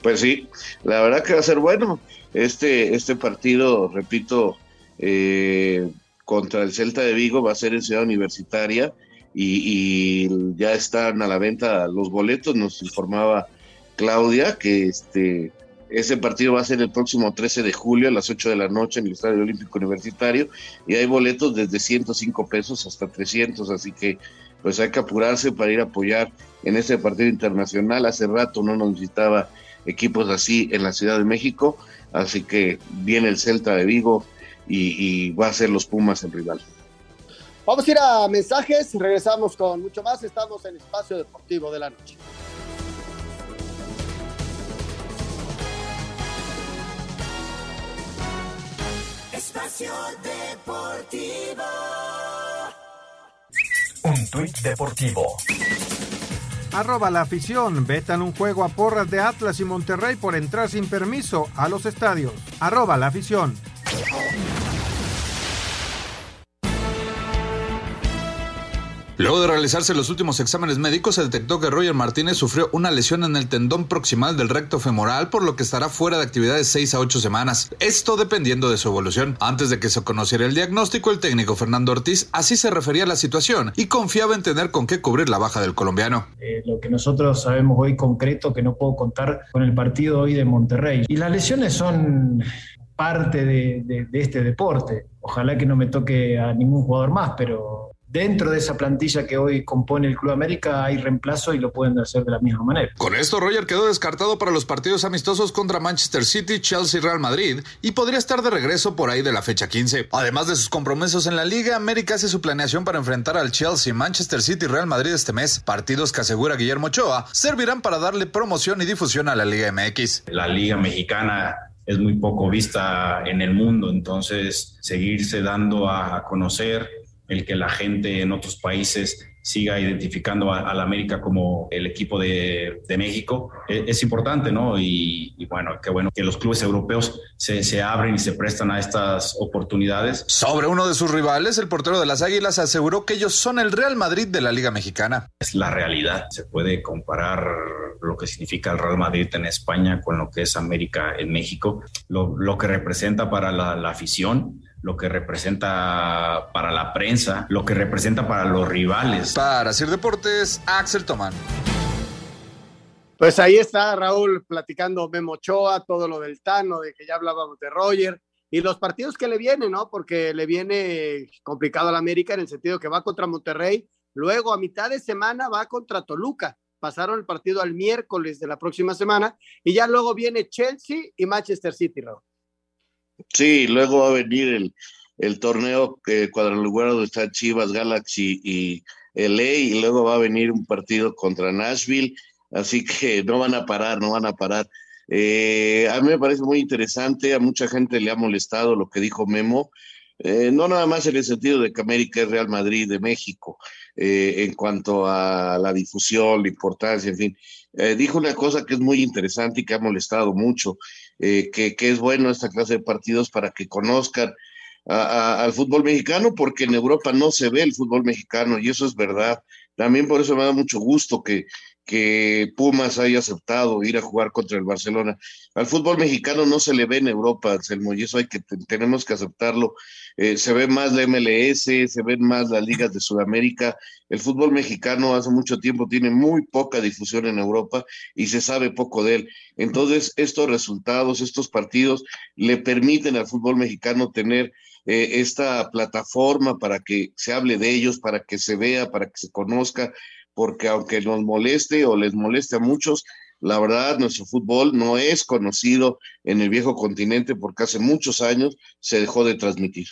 Pues sí, la verdad que va a ser bueno. Este, este partido, repito, eh, contra el Celta de Vigo va a ser en Ciudad Universitaria y, ya están a la venta los boletos, nos informaba Claudia que este ese partido va a ser el próximo 13 de julio a las 8 de la noche en el Estadio Olímpico Universitario y hay boletos desde 105 pesos hasta 300, así que pues hay que apurarse para ir a apoyar en este partido internacional. Hace rato no nos visitaba equipos así en la Ciudad de México, así que viene el Celta de Vigo y, y va a ser los Pumas en rival. Vamos a ir a mensajes, regresamos con mucho más. Estamos en Espacio Deportivo de la Noche. Espacio Deportivo. Un tuit deportivo. Arroba la afición. Vetan un juego a porras de Atlas y Monterrey por entrar sin permiso a los estadios. Arroba la afición. Luego de realizarse los últimos exámenes médicos, se detectó que Roger Martínez sufrió una lesión en el tendón proximal del recto femoral, por lo que estará fuera de actividades 6 a 8 semanas. Esto dependiendo de su evolución. Antes de que se conociera el diagnóstico, el técnico Fernando Ortiz así se refería a la situación y confiaba en tener con qué cubrir la baja del colombiano. Eh, lo que nosotros sabemos hoy concreto que no puedo contar con el partido hoy de Monterrey. Y las lesiones son parte de, de este deporte. Ojalá que no me toque a ningún jugador más, pero dentro de esa plantilla que hoy compone el Club América hay reemplazo y lo pueden hacer de la misma manera. Con esto, Roger quedó descartado para los partidos amistosos contra Manchester City, Chelsea y Real Madrid y podría estar de regreso por ahí de la fecha 15. Además de sus compromisos en la liga, América hace su planeación para enfrentar al Chelsea, Manchester City y Real Madrid este mes, partidos que asegura Guillermo Ochoa servirán para darle promoción y difusión a la Liga MX. La Liga Mexicana es muy poco vista en el mundo, entonces seguirse dando a conocer el que la gente en otros países siga identificando a, la América como el equipo de, México, e, es, importante, ¿no? Y, bueno, qué bueno que los clubes europeos se, se, abren y se prestan a estas oportunidades. Sobre uno de sus rivales, el portero de las Águilas aseguró que ellos son el Real Madrid de la Liga Mexicana. Es la realidad, se puede comparar lo que significa el Real Madrid en España con lo que es América en México, lo, lo que representa para la, la afición lo que representa para la prensa, lo que representa para los rivales. Para hacer deportes, Axel Tomán. Pues ahí está Raúl platicando Memo Ochoa, todo lo del Tano, de que ya hablábamos de Roger, y los partidos que le vienen, ¿no? Porque le viene complicado a la América en el sentido que va contra Monterrey, luego a mitad de semana va contra Toluca, pasaron el partido al miércoles de la próxima semana, y ya luego viene Chelsea y Manchester City, Raúl. Sí, luego va a venir el, el torneo eh, cuadrangular donde está Chivas, Galaxy y LA, y luego va a venir un partido contra Nashville, así que no van a parar, no van a parar. Eh, a mí me parece muy interesante, a mucha gente le ha molestado lo que dijo Memo, eh, no nada más en el sentido de que América es Real Madrid de México, eh, en cuanto a la difusión, la importancia, en fin. dijo una cosa que es muy interesante y que ha molestado mucho, que, que, es bueno esta clase de partidos para que conozcan al fútbol mexicano, porque en Europa no se ve el fútbol mexicano y eso es verdad. También por eso me da mucho gusto que, que Pumas haya aceptado ir a jugar contra el Barcelona. Al fútbol mexicano no se le ve en Europa, Anselmo, y eso hay que, tenemos que aceptarlo. Eh, se ve más la MLS, se ven más las ligas de Sudamérica. El fútbol mexicano hace mucho tiempo tiene muy poca difusión en Europa y se sabe poco de él. Entonces, estos resultados, estos partidos le permiten al fútbol mexicano tener eh, esta plataforma para que se hable de ellos, para que se vea, para que se conozca, porque aunque nos moleste o les moleste a muchos, la verdad nuestro fútbol no es conocido en el viejo continente porque hace muchos años se dejó de transmitir.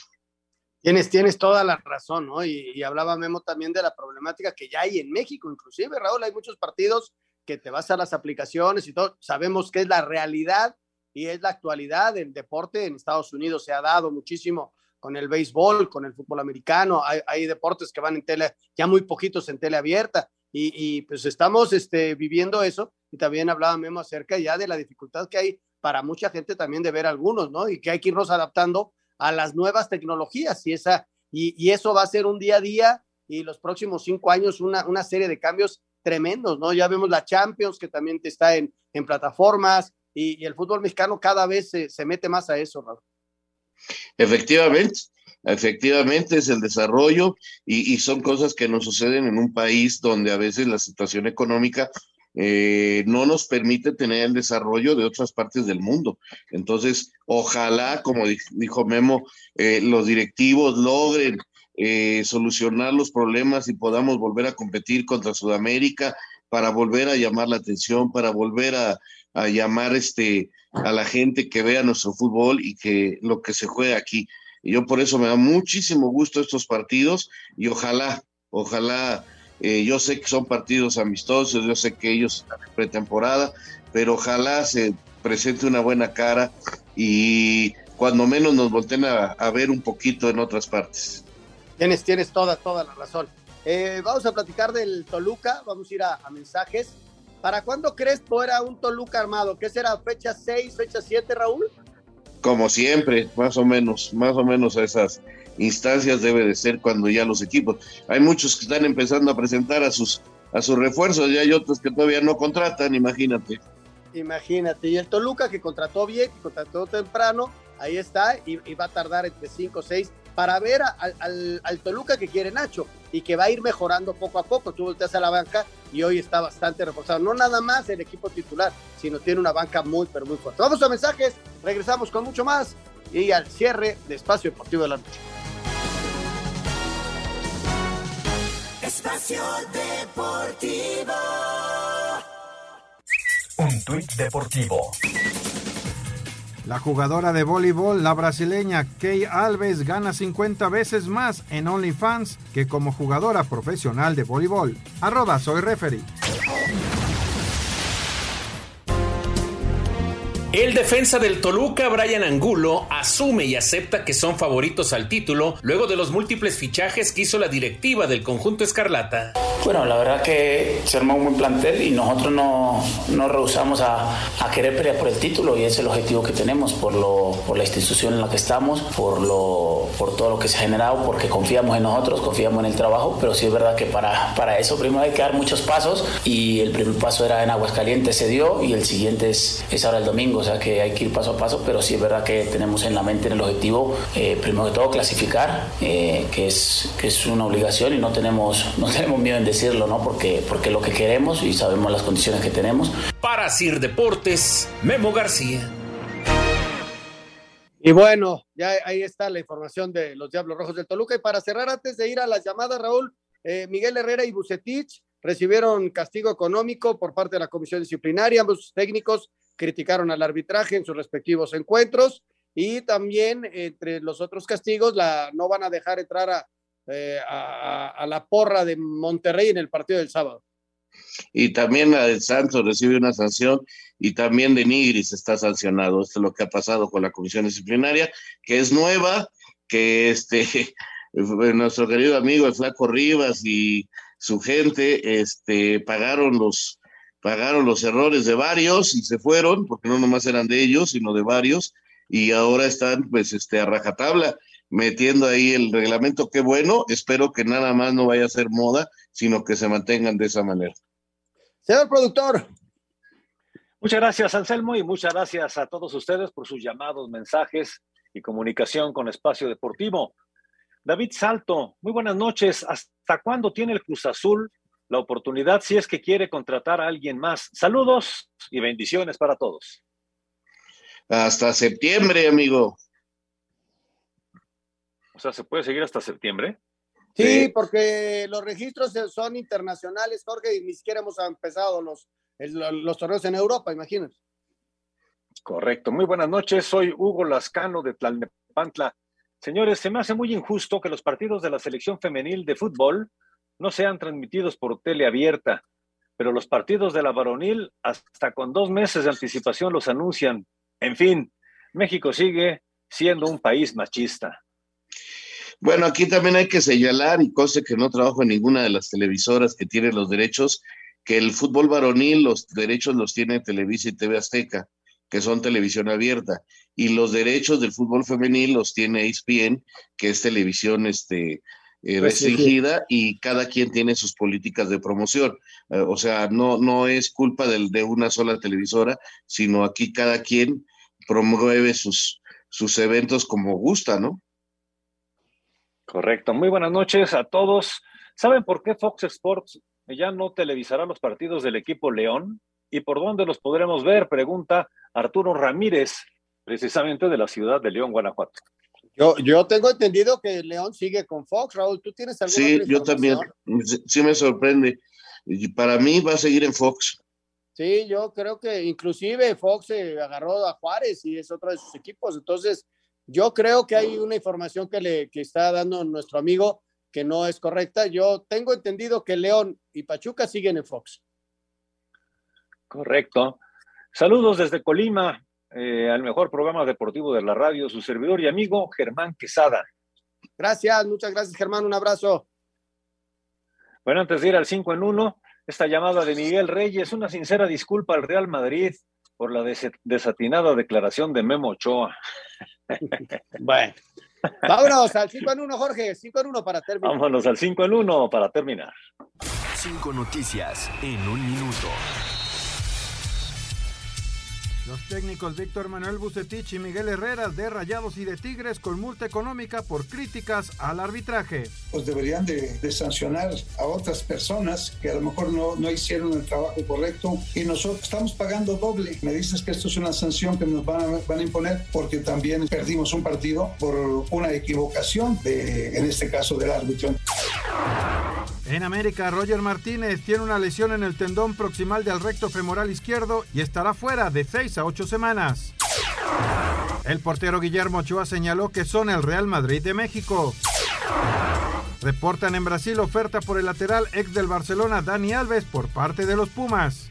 Tienes, tienes toda la razón, ¿no? Y, hablaba Memo también de la problemática que ya hay en México, inclusive, Raúl, hay muchos partidos que te vas a las aplicaciones y todo, sabemos que es la realidad y es la actualidad del deporte en Estados Unidos, se ha dado muchísimo con el béisbol, con el fútbol americano, hay, hay deportes que van en tele, ya muy poquitos en tele abierta, y, pues estamos este, viviendo eso y también hablaba Memo acerca ya de la dificultad que hay para mucha gente también de ver algunos, ¿no? Y que hay que irnos adaptando a las nuevas tecnologías y, esa, y, eso va a ser un día a día y los próximos cinco años una, una serie de cambios tremendos, ¿no? Ya vemos la Champions que también está en, en plataformas y, el fútbol mexicano cada vez se, se mete más a eso, Raúl. Efectivamente, Efectivamente es el desarrollo y, son cosas que nos suceden en un país donde a veces la situación económica eh, no nos permite tener el desarrollo de otras partes del mundo. Entonces, ojalá, como dijo Memo, eh, los directivos logren eh, solucionar los problemas y podamos volver a competir contra Sudamérica para volver a llamar la atención, para volver a, a llamar este, a la gente que vea nuestro fútbol y que lo que se juega aquí. Y yo por eso me da muchísimo gusto estos partidos y ojalá, ojalá, eh, yo sé que son partidos amistosos, yo sé que ellos pretemporada, pero ojalá se presente una buena cara y cuando menos nos volteen a, ver un poquito en otras partes. Tienes, tienes toda, toda la razón. Eh, vamos a platicar del Toluca, vamos a ir a, mensajes. ¿Para cuándo crees que era un Toluca armado? ¿Qué será? ¿Fecha 6, fecha 7, Raúl? Como siempre, más o menos, más o menos a esas instancias debe de ser cuando ya los equipos. Hay muchos que están empezando a presentar a sus a sus refuerzos y hay otros que todavía no contratan, imagínate. Imagínate, y el Toluca que contrató bien, que contrató temprano, ahí está, y, va a tardar entre 5 o 6 para ver al, al, Toluca que quiere Nacho y que va a ir mejorando poco a poco. Tú volteas a la banca y hoy está bastante reforzado. No nada más el equipo titular, sino tiene una banca muy, pero muy fuerte. Vamos a mensajes, regresamos con mucho más y al cierre de Espacio Deportivo de la Noche. Espacio Deportivo. Un tuit deportivo. La jugadora de voleibol, la brasileña Kay Alves, gana 50 veces más en OnlyFans que como jugadora profesional de voleibol. Arroba soy referee. El defensa del Toluca, Brian Angulo, asume y acepta que son favoritos al título luego de los múltiples fichajes que hizo la directiva del conjunto Escarlata. Bueno, la verdad que se armó un buen plantel y nosotros no, no rehusamos a, a, querer pelear por el título y es el objetivo que tenemos por, lo, por la institución en la que estamos, por, lo, por todo lo que se ha generado, porque confiamos en nosotros, confiamos en el trabajo, pero sí es verdad que para, para eso primero hay que dar muchos pasos y el primer paso era en Aguascalientes, se dio y el siguiente es, es ahora el domingo sea que hay que ir paso a paso, pero sí es verdad que tenemos en la mente en el objetivo, eh, primero que todo, clasificar, eh, que, es, que es una obligación y no tenemos, no tenemos miedo en decirlo, ¿no? Porque, porque lo que queremos y sabemos las condiciones que tenemos. Para Sir Deportes, Memo García. Y bueno, ya ahí está la información de los Diablos Rojos del Toluca. Y para cerrar, antes de ir a las llamadas, Raúl, eh, Miguel Herrera y Bucetich recibieron castigo económico por parte de la comisión disciplinaria. Ambos técnicos criticaron al arbitraje en sus respectivos encuentros y también entre los otros castigos la, no van a dejar entrar a, eh, a, la porra de Monterrey en el partido del sábado. Y también la del Santos recibe una sanción y también de Nigris está sancionado. Esto es lo que ha pasado con la comisión disciplinaria, que es nueva, que este nuestro querido amigo el Flaco Rivas y su gente este, pagaron los pagaron los errores de varios y se fueron, porque no nomás eran de ellos, sino de varios, y ahora están pues este a rajatabla metiendo ahí el reglamento, qué bueno, espero que nada más no vaya a ser moda, sino que se mantengan de esa manera. Señor productor. Muchas gracias, Anselmo, y muchas gracias a todos ustedes por sus llamados, mensajes y comunicación con Espacio Deportivo. David Salto, muy buenas noches. ¿Hasta cuándo tiene el Cruz Azul la oportunidad si es que quiere contratar a alguien más? Saludos y bendiciones para todos. Hasta septiembre, amigo. O sea, ¿se puede seguir hasta septiembre? Sí, porque los registros son internacionales, Jorge, y ni siquiera hemos empezado los, los torneos en Europa, imagínate. Correcto. Muy buenas noches. Soy Hugo Lascano de Tlalnepantla. Señores, se me hace muy injusto que los partidos de la selección femenil de fútbol no sean transmitidos por tele abierta, pero los partidos de la varonil hasta con dos meses de anticipación los anuncian. En fin, México sigue siendo un país machista. Bueno, aquí también hay que señalar, y cosa que no trabajo en ninguna de las televisoras que tienen los derechos, que el fútbol varonil, los derechos los tiene Televisa y TV Azteca, que son televisión abierta, y los derechos del fútbol femenil los tiene ESPN, que es televisión este, eh, restringida, y cada quien tiene sus políticas de promoción. Eh, o sea, no, no es culpa del, de una sola televisora, sino aquí cada quien promueve sus, sus eventos como gusta, ¿no? Correcto. Muy buenas noches a todos. ¿Saben por qué Fox Sports ya no televisará los partidos del equipo León? ¿Y por dónde los podremos ver? Pregunta Arturo Ramírez, precisamente de la ciudad de León, Guanajuato. Yo, yo tengo entendido que León sigue con Fox, Raúl. ¿Tú tienes alguna Sí, yo también. Sí me sorprende. Y para mí va a seguir en Fox. Sí, yo creo que inclusive Fox se agarró a Juárez y es otro de sus equipos. Entonces, yo creo que hay una información que le que está dando nuestro amigo que no es correcta. Yo tengo entendido que León y Pachuca siguen en Fox. Correcto. Saludos desde Colima, eh, al mejor programa deportivo de la radio, su servidor y amigo Germán Quesada. Gracias, muchas gracias Germán, un abrazo. Bueno, antes de ir al 5 en 1, esta llamada de Miguel Reyes, una sincera disculpa al Real Madrid por la desatinada declaración de Memo Ochoa. Bueno, vámonos al 5 en 1, Jorge, 5 en 1 para terminar. Vámonos al 5 en 1 para terminar. Cinco noticias en un minuto. Los técnicos Víctor Manuel Bucetich y Miguel Herrera de Rayados y de Tigres con multa económica por críticas al arbitraje. Pues deberían de, sancionar a otras personas que a lo mejor no, no, hicieron el trabajo correcto y nosotros estamos pagando doble. Me dices que esto es una sanción que nos van a, van a imponer porque también perdimos un partido por una equivocación de, en este caso, del árbitro. En América, Roger Martínez tiene una lesión en el tendón proximal del recto femoral izquierdo y estará fuera de 6 a 8 semanas. El portero Guillermo Ochoa señaló que son el Real Madrid de México. Reportan en Brasil oferta por el lateral ex del Barcelona Dani Alves por parte de los Pumas.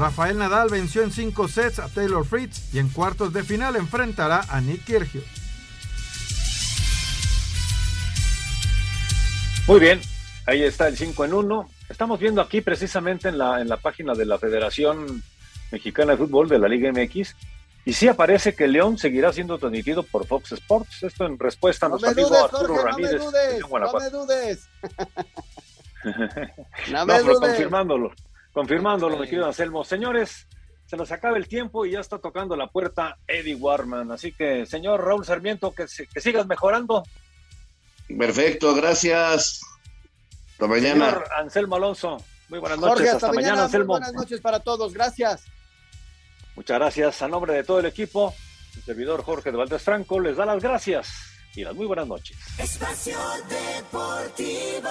Rafael Nadal venció en 5 sets a Taylor Fritz y en cuartos de final enfrentará a Nick Kyrgios. Muy bien, ahí está el 5 en 1. Estamos viendo aquí precisamente en la, en la página de la Federación Mexicana de Fútbol de la Liga MX. Y sí aparece que León seguirá siendo transmitido por Fox Sports. Esto en respuesta a No nuestro amigo dudes, Arturo Jorge, no Ramírez. me dudes, de no me dudes. No, No me pero dudes. confirmándolo, confirmándolo, mi querido Anselmo. Señores, se nos acaba el tiempo y ya está tocando la puerta Eddie Warman. Así que, señor Raúl Sarmiento, que, se- que sigas mejorando. Perfecto, gracias. Hasta mañana. Señor Anselmo Alonso, muy buenas noches. Jorge, hasta, hasta, mañana. Anselmo. buenas noches para todos. Gracias. Muchas gracias. A nombre de todo el equipo, el servidor Jorge de Valdés Franco les da las gracias y las muy buenas noches. Espacio Deportivo.